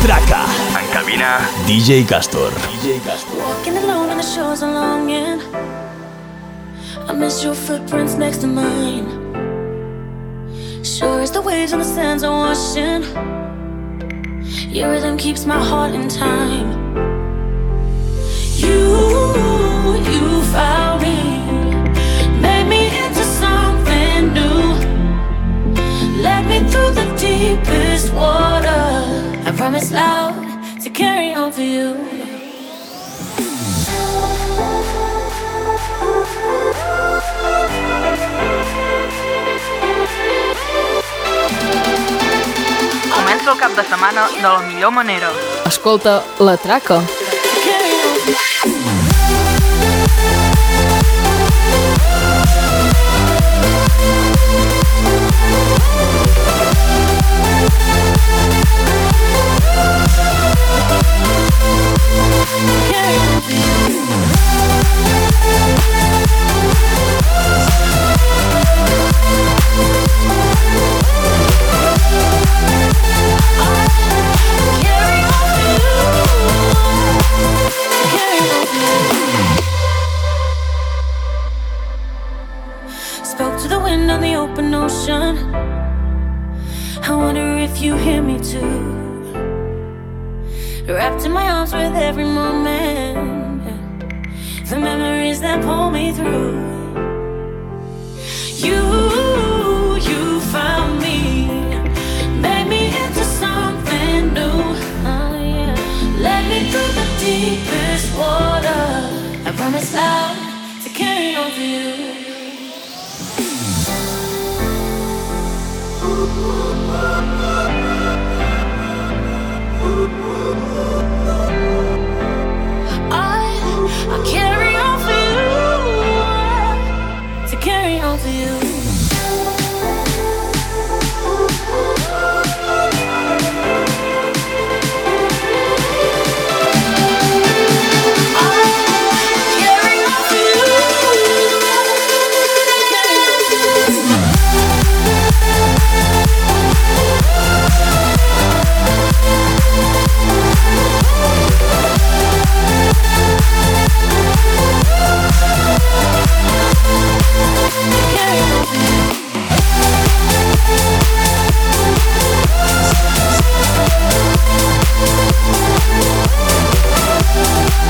En cabina, DJ Kaz7hor. DJ Kaz7hor. Walking alone on the shores of longing. I miss your footprints next to mine. Sure as the waves and the sands are washing. Your rhythm keeps my heart in time. You, you found me, made me into something new. Led me through the deepest water. I promise loud to carry on for you. Comença el cap de setmana de la millor manera. Escolta La Traca. For you. I wonder if you hear me too. Wrapped in my arms with every moment. The memories that pull me through. You, you found me. Made me into something new. Oh, yeah. Led me through the deepest water. I promise loud to carry on for you. Thank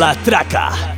Latraca.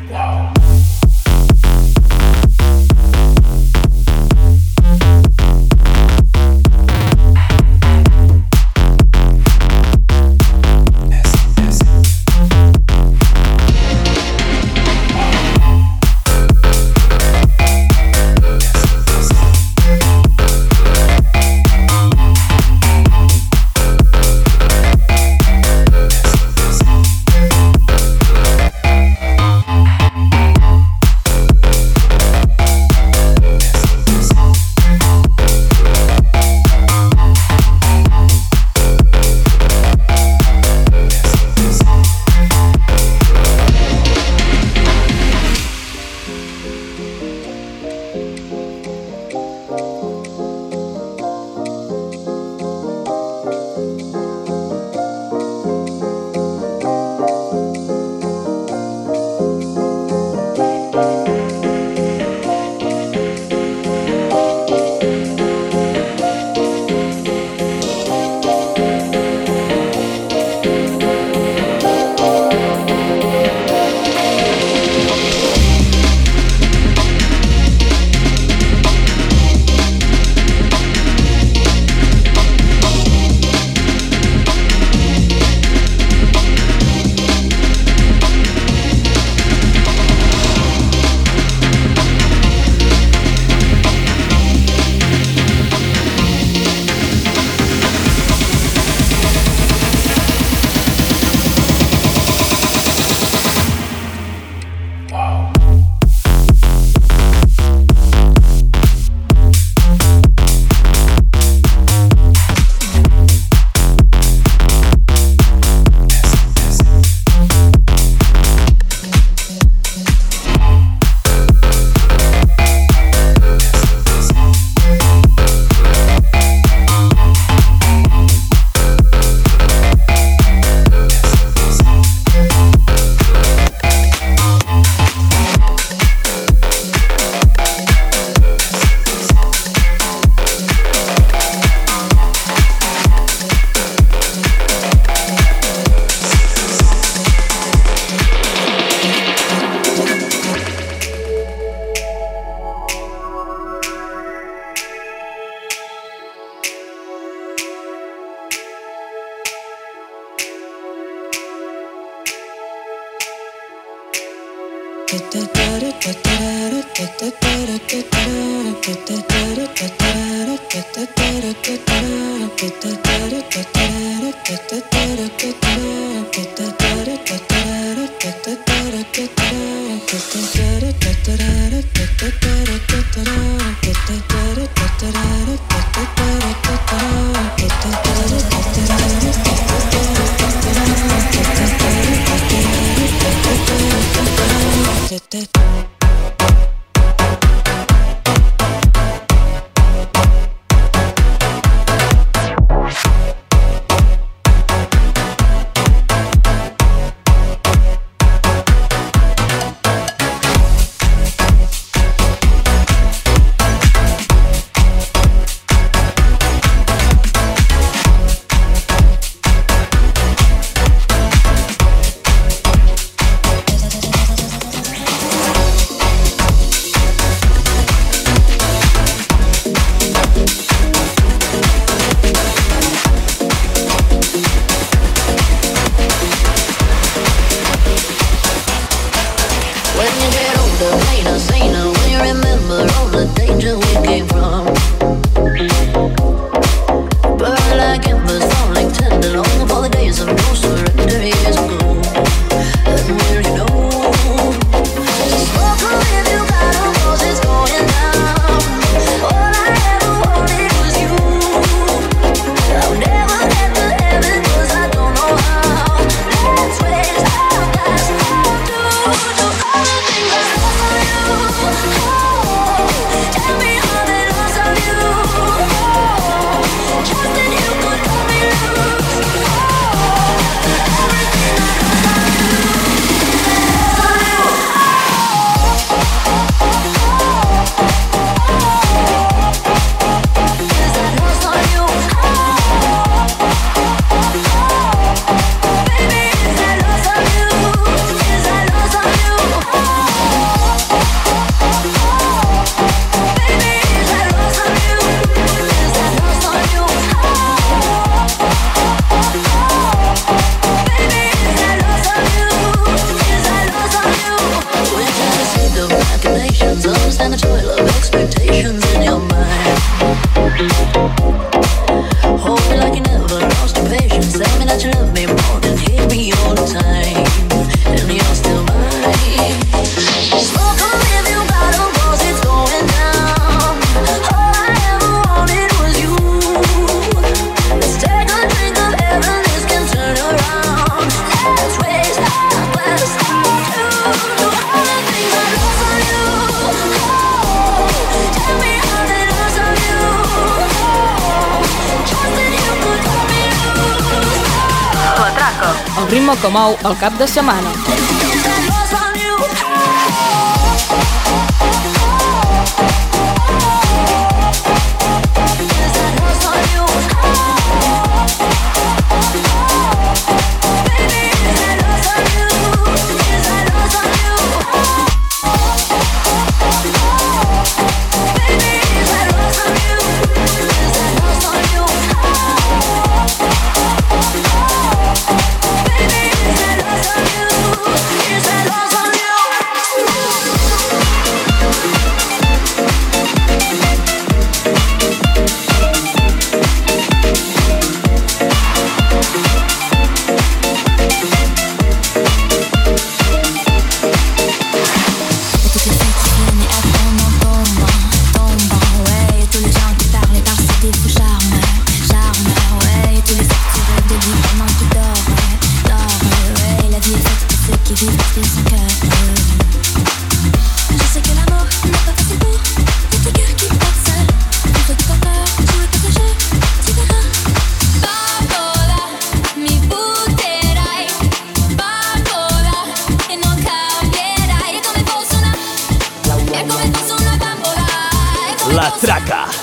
El cap de setmana.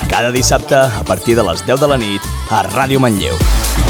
Cada dissabte a partir de les 10 de la nit a Ràdio Manlleu.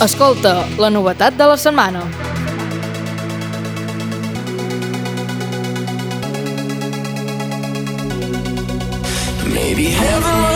Escolta la novetat de la setmana. Maybe heaven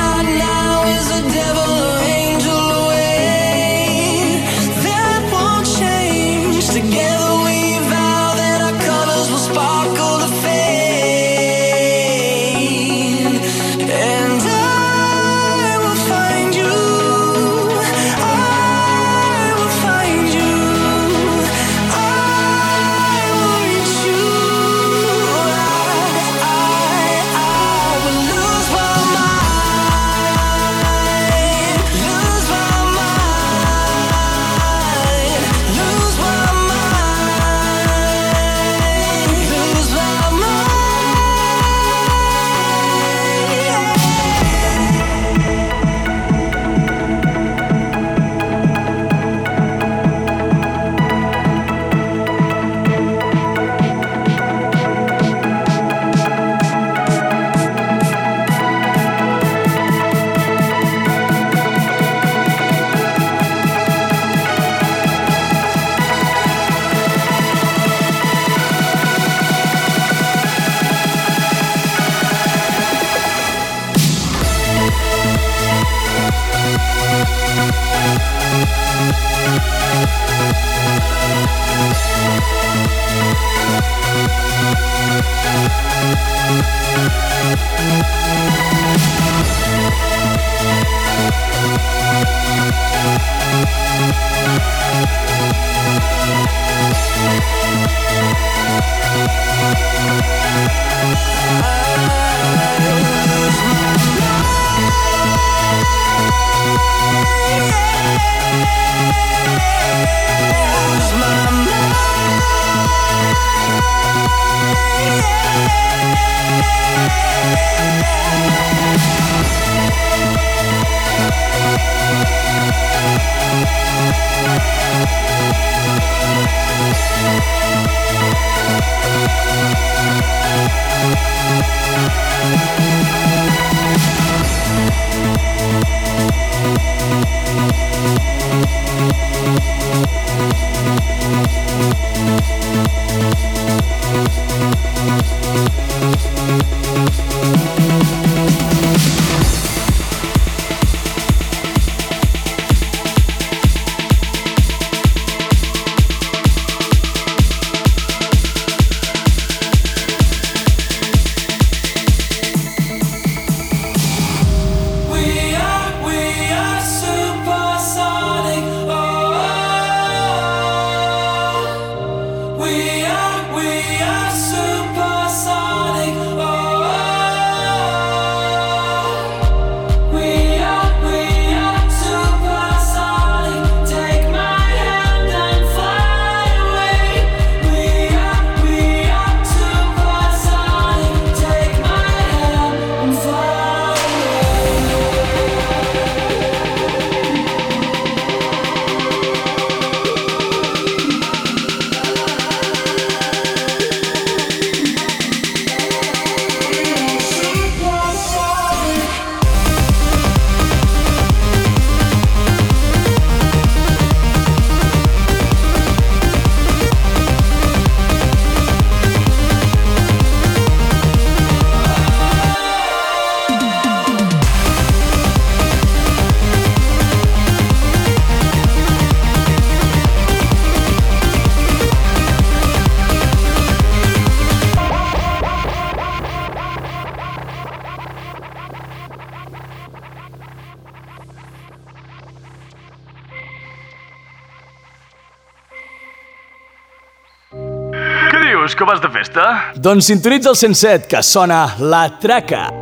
Doncs sintonitza el 107, que sona La Traca.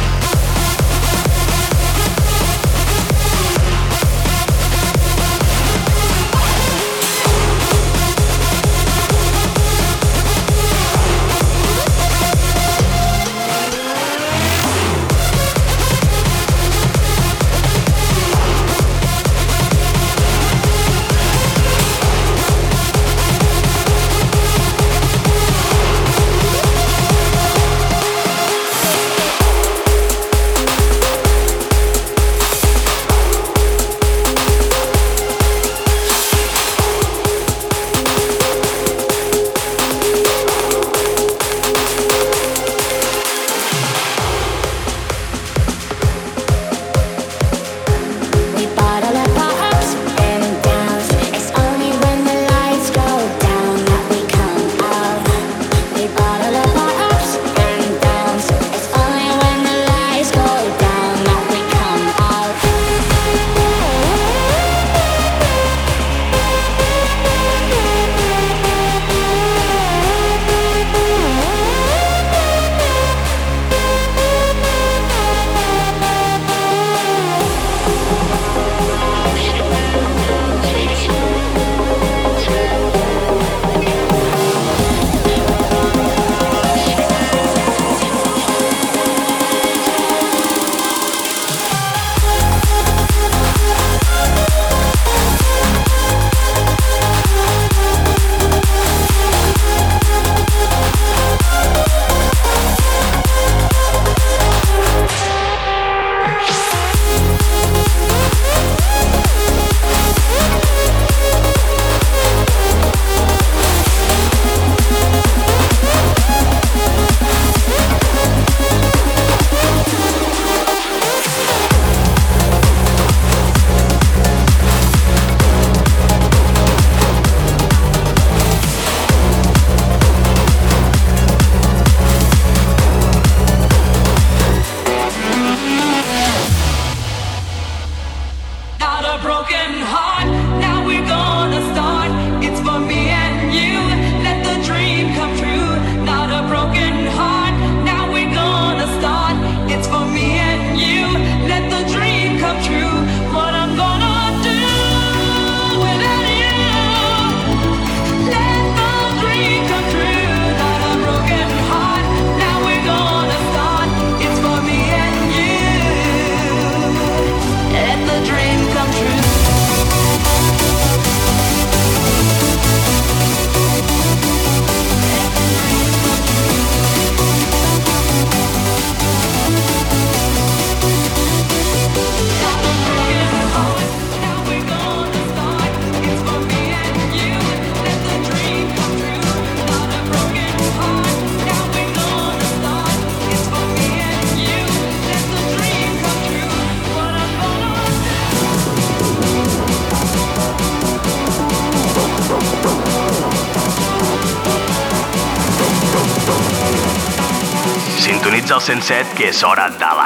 set que és hora de la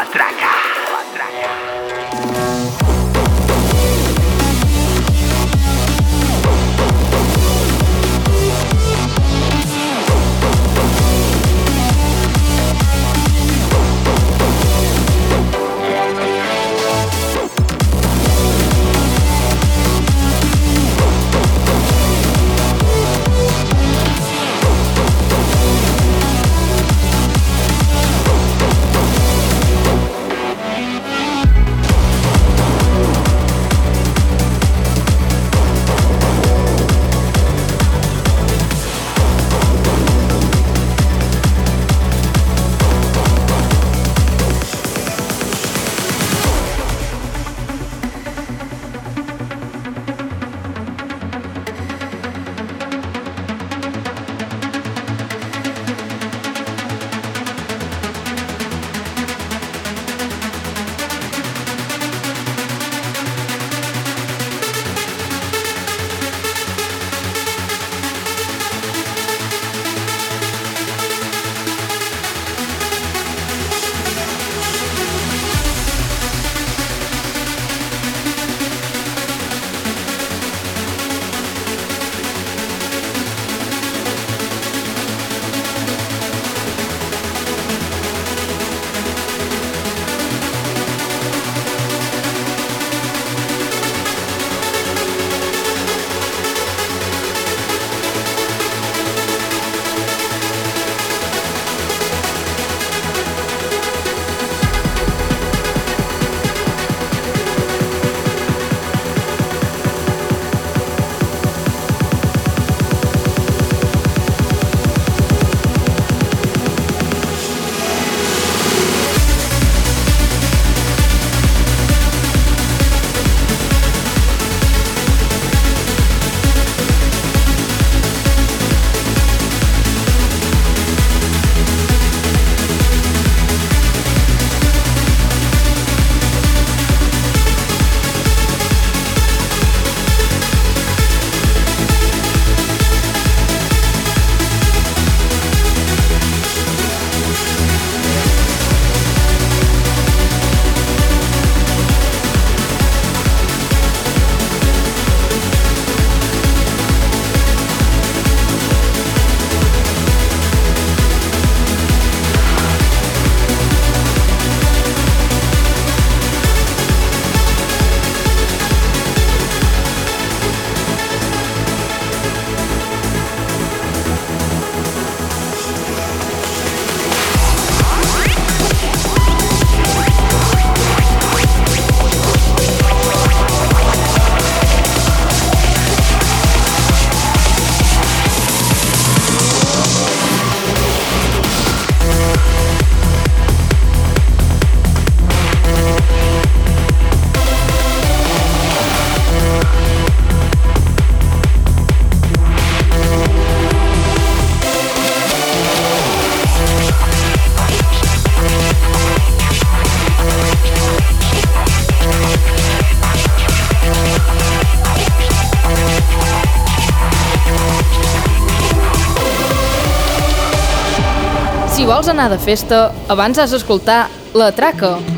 d'anar de festa, abans has d'escoltar La Traca.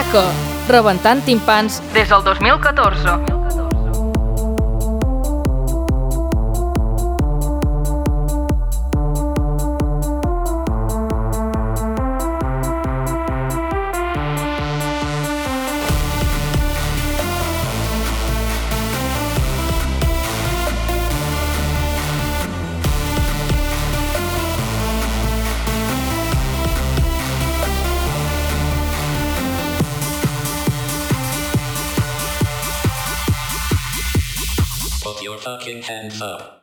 Traca, rebentant timpans Des del 2014. Hands up. Uh,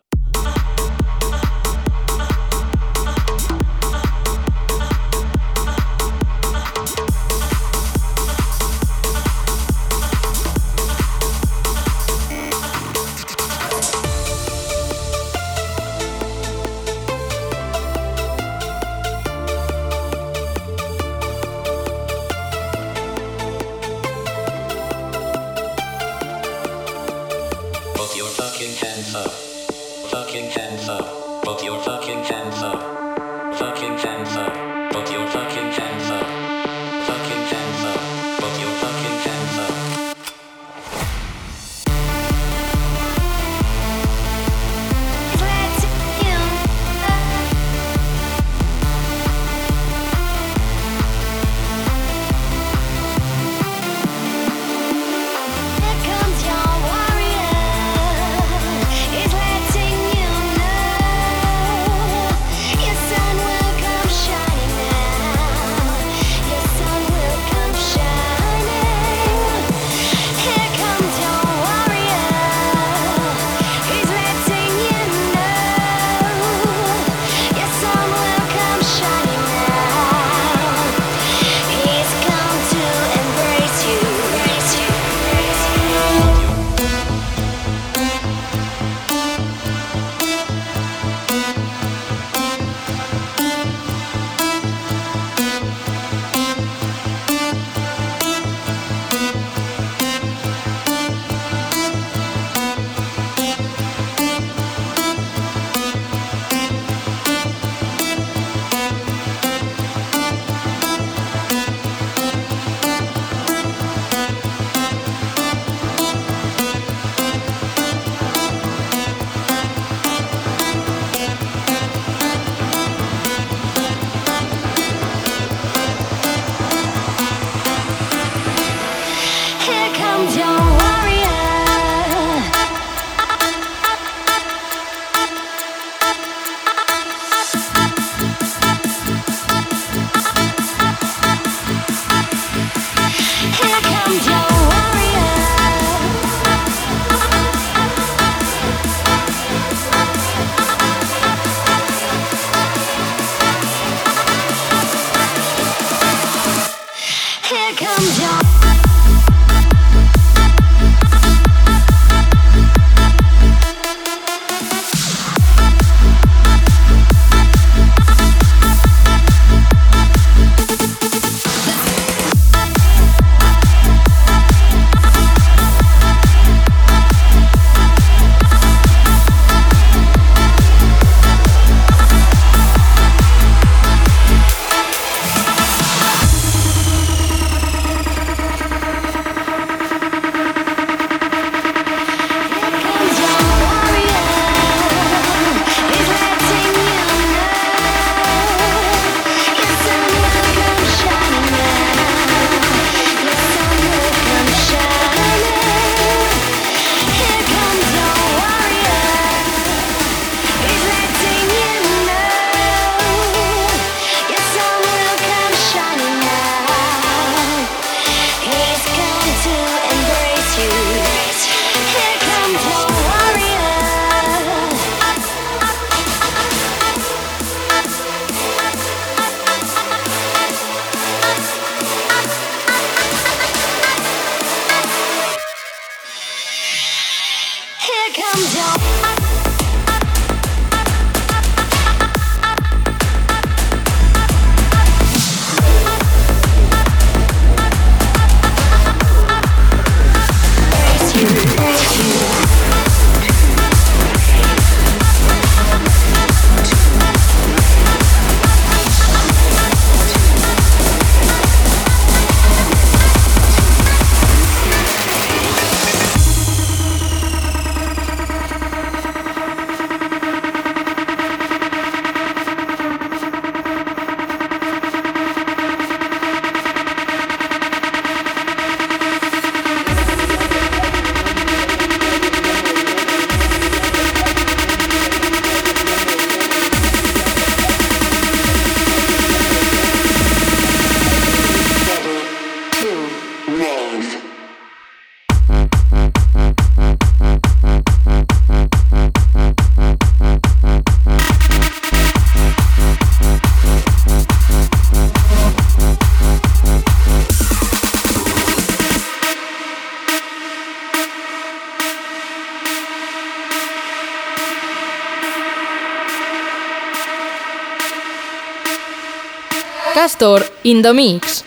Store in Mix.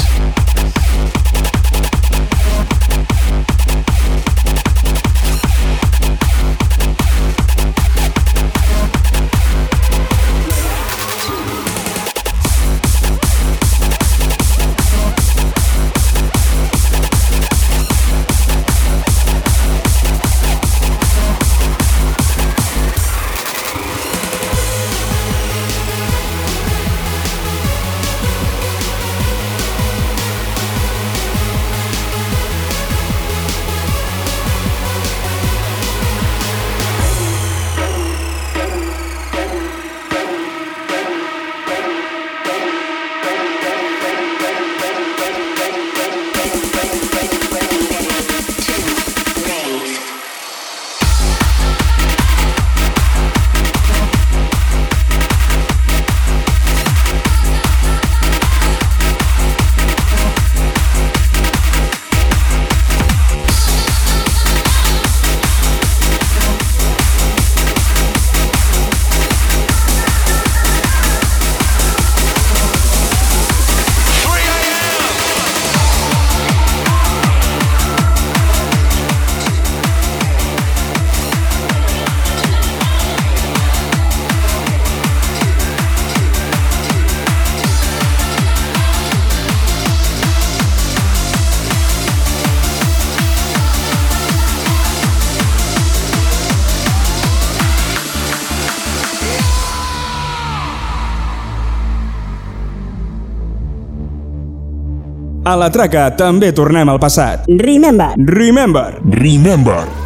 la traca també tornem al passat. Remember. Remember. Remember.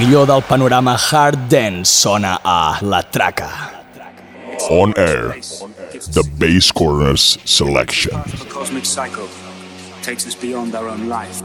Millor del panorama hard dance sona a La Traca. On air, the Bass Corners selection. A cosmic cycle takes us. Beyond our own life.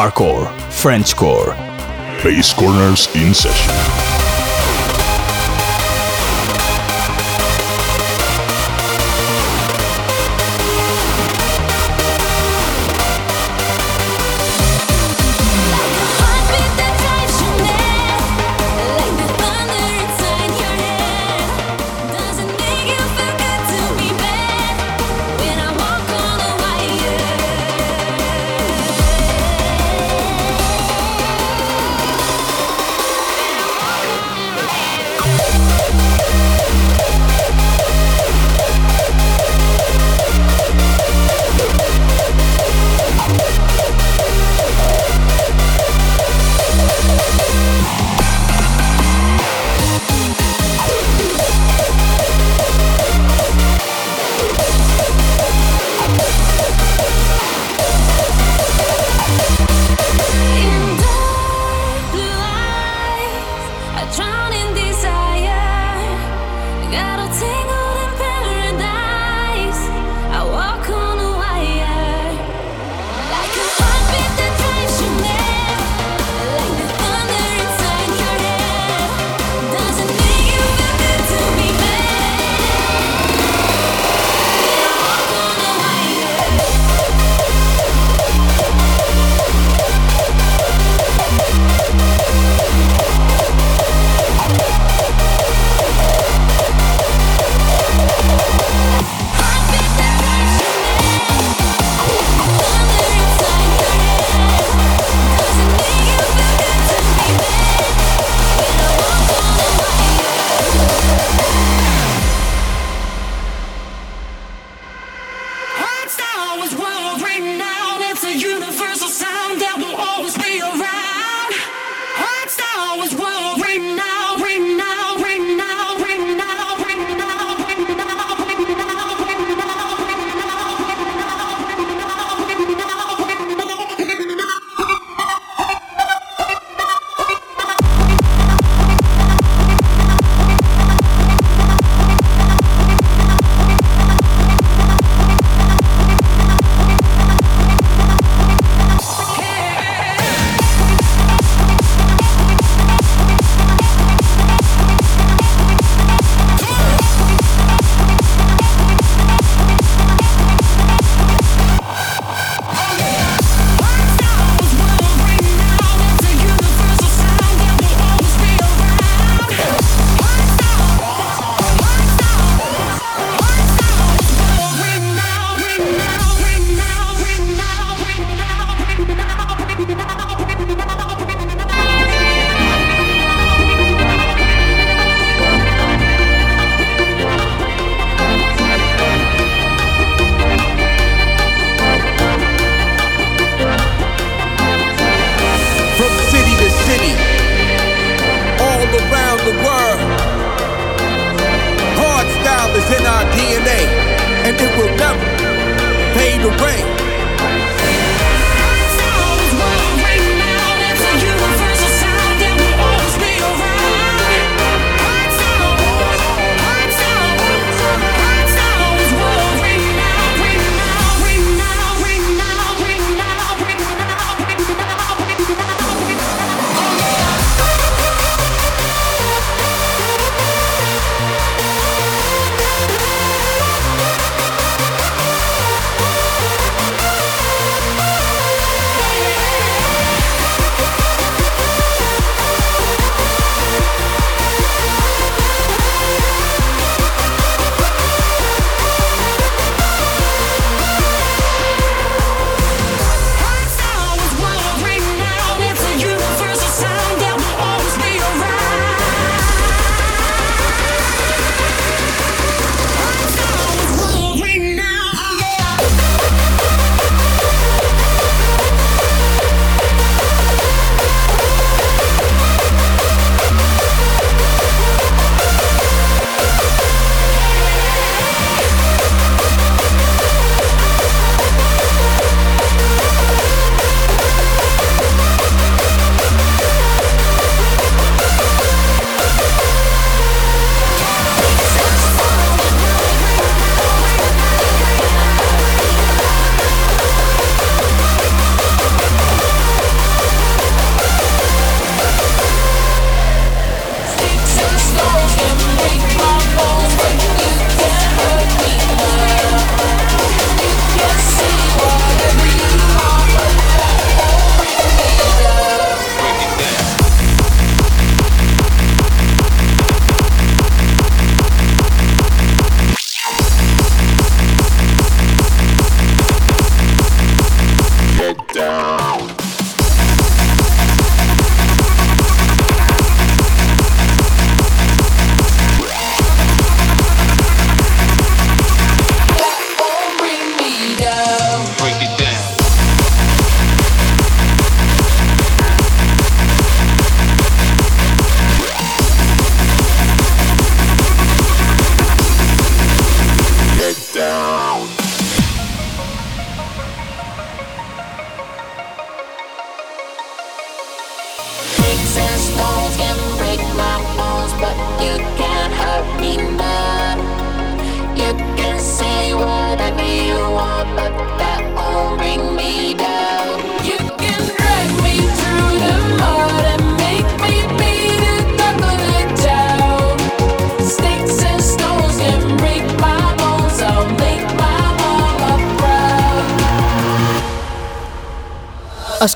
Hardcore, Frenchcore. Basscornerz in session.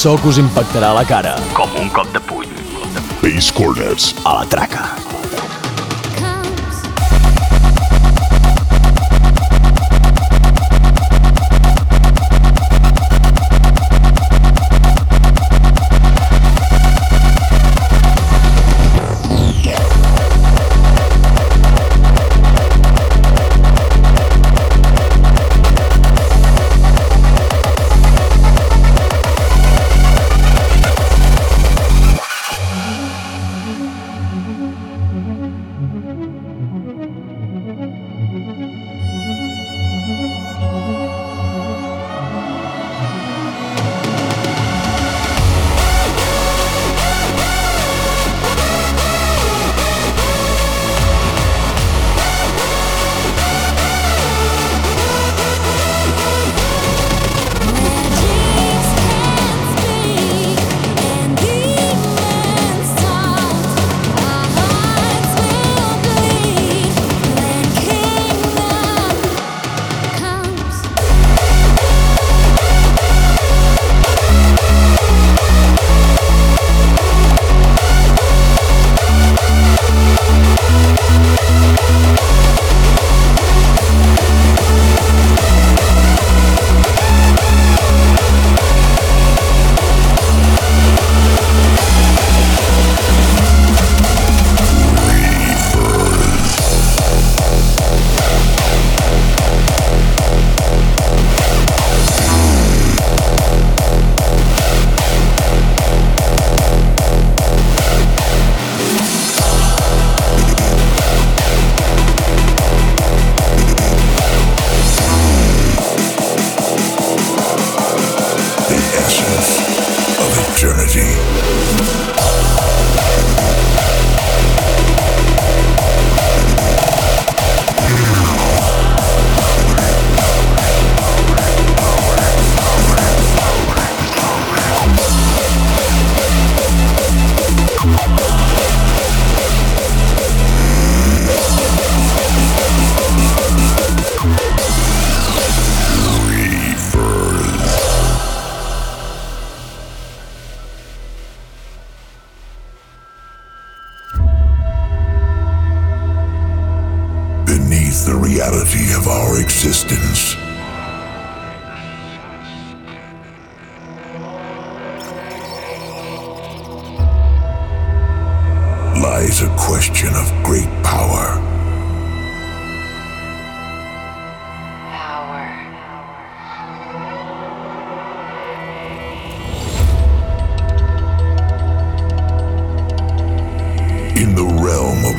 So que us impactarà a la cara. Com un cop de puny. Bass Corners. A la traca.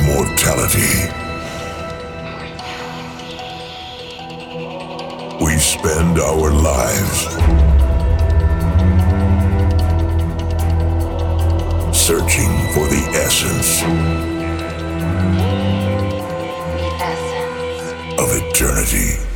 Mortality, we spend our lives searching for the essence of eternity.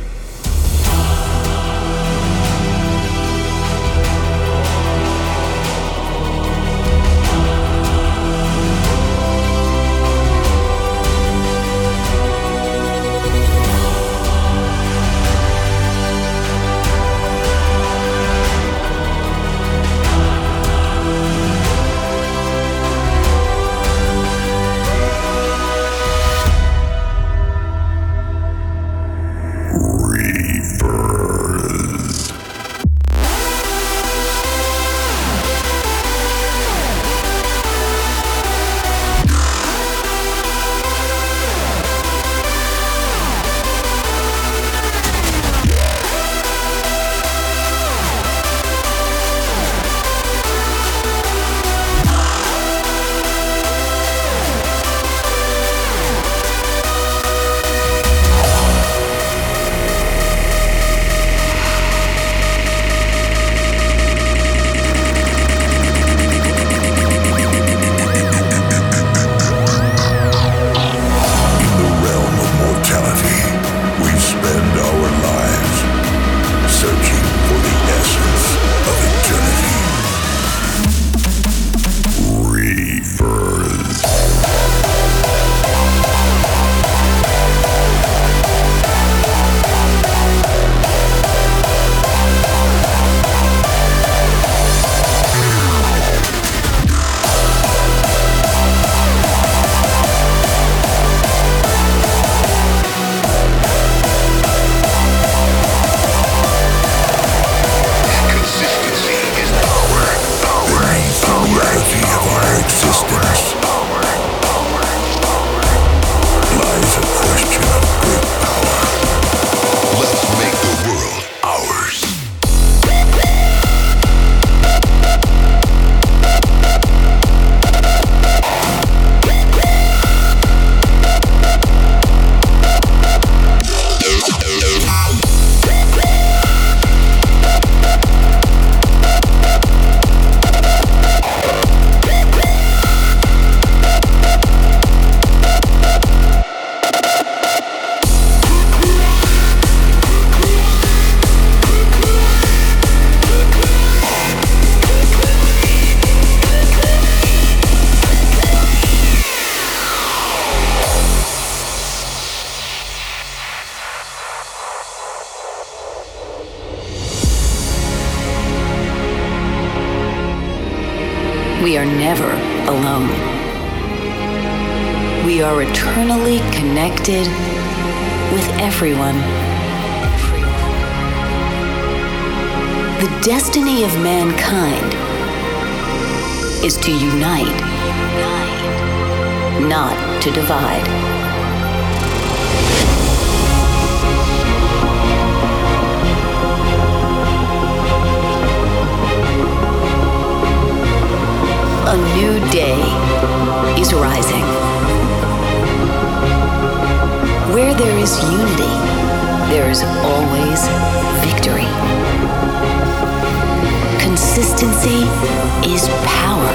is power.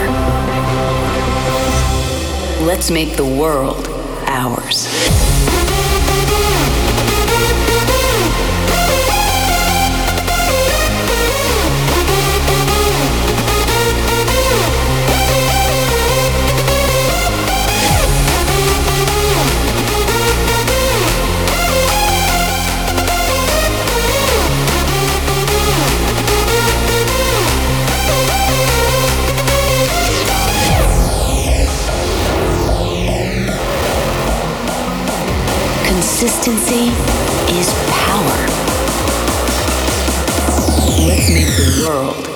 Let's make the world ours. Consistency is power. Let's make the world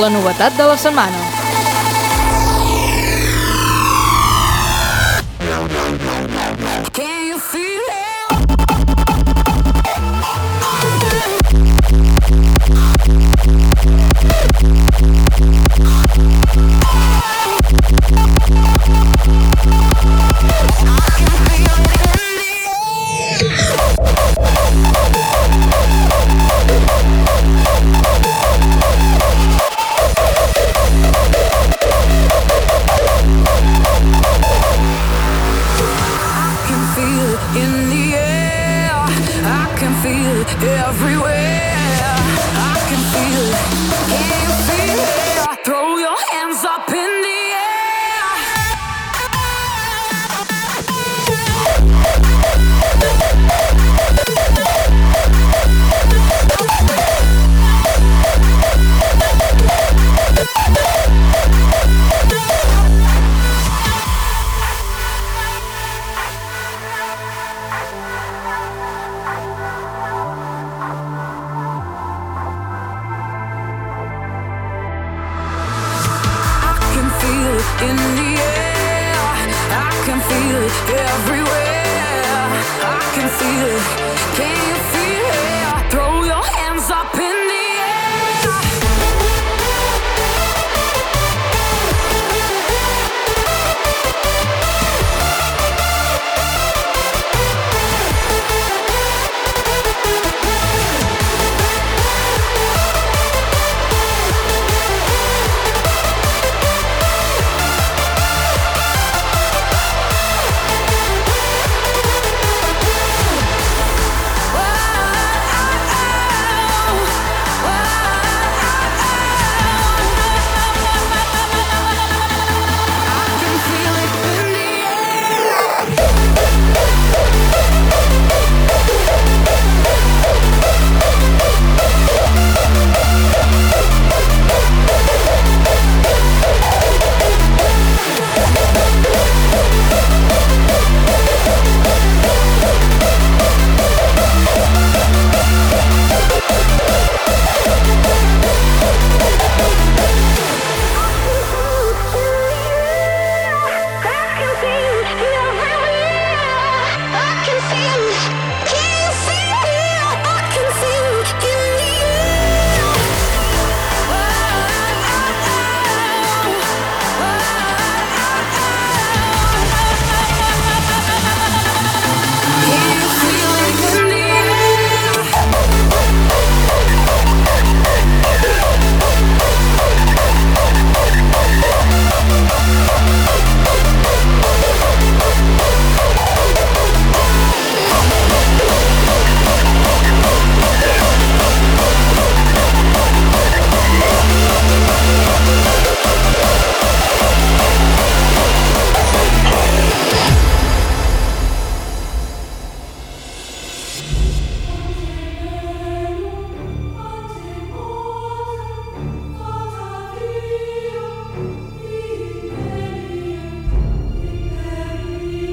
la novetat de la setmana.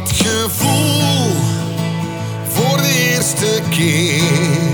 dat gevoel voor de eerste keer.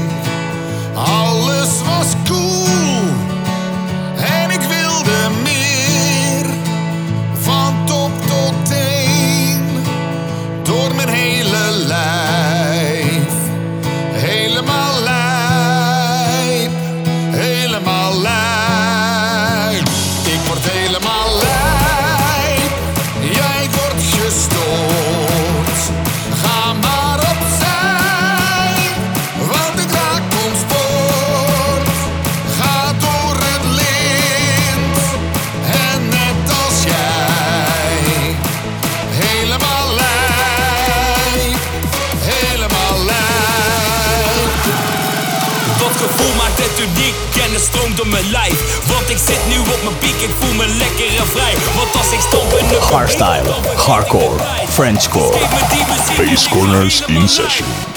gek, ik voel me lekker en vrij. Want als ik stamp in de... Hardstyle, hardcore, Frenchcore. Face Corners in Session.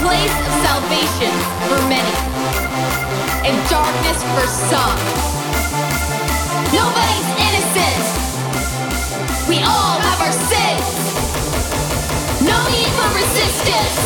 place of salvation for many and darkness for some. Nobody's innocent. We all have our sins. No need for resistance.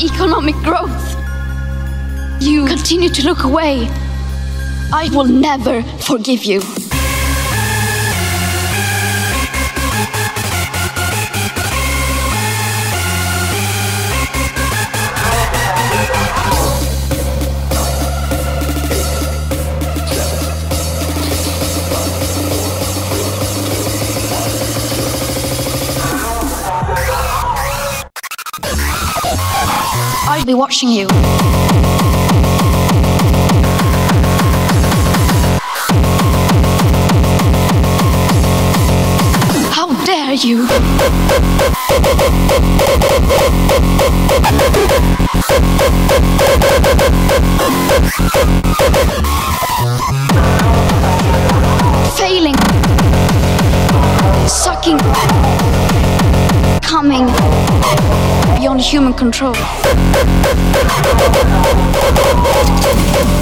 Economic growth. You continue to look away. I will never forgive you. Be watching you. How dare you? Failing, sucking, coming beyond human control.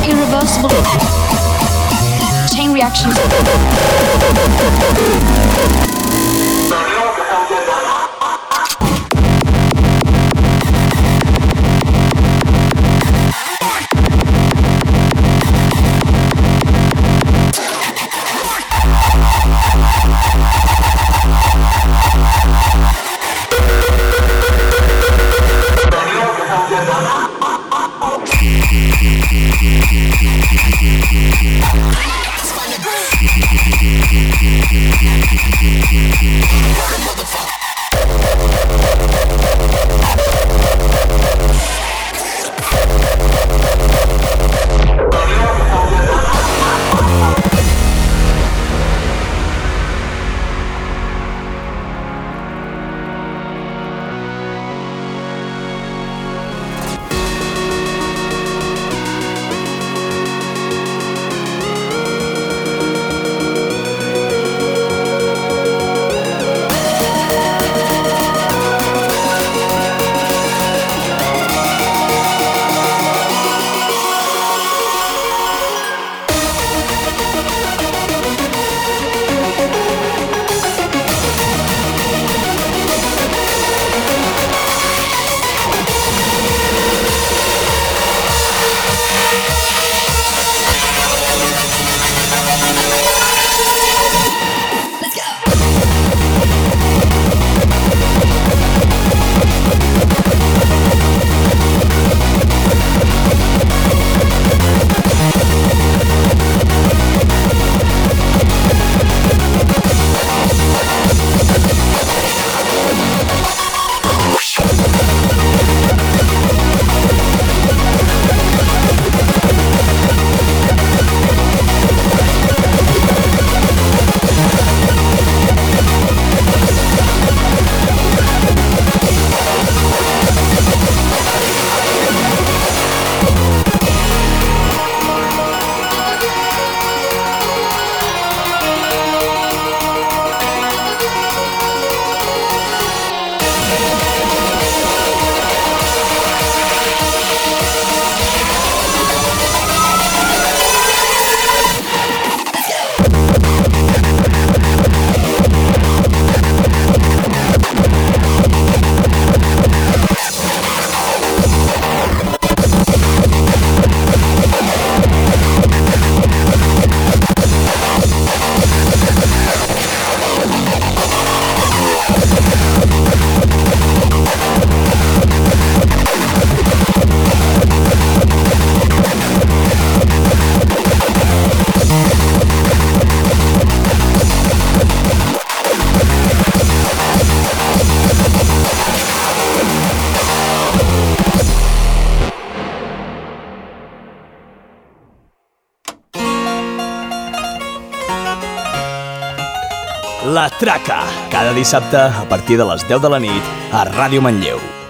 Irreversible chain reactions. Traca, cada dissabte a partir de les 10 de la nit a Ràdio Manlleu.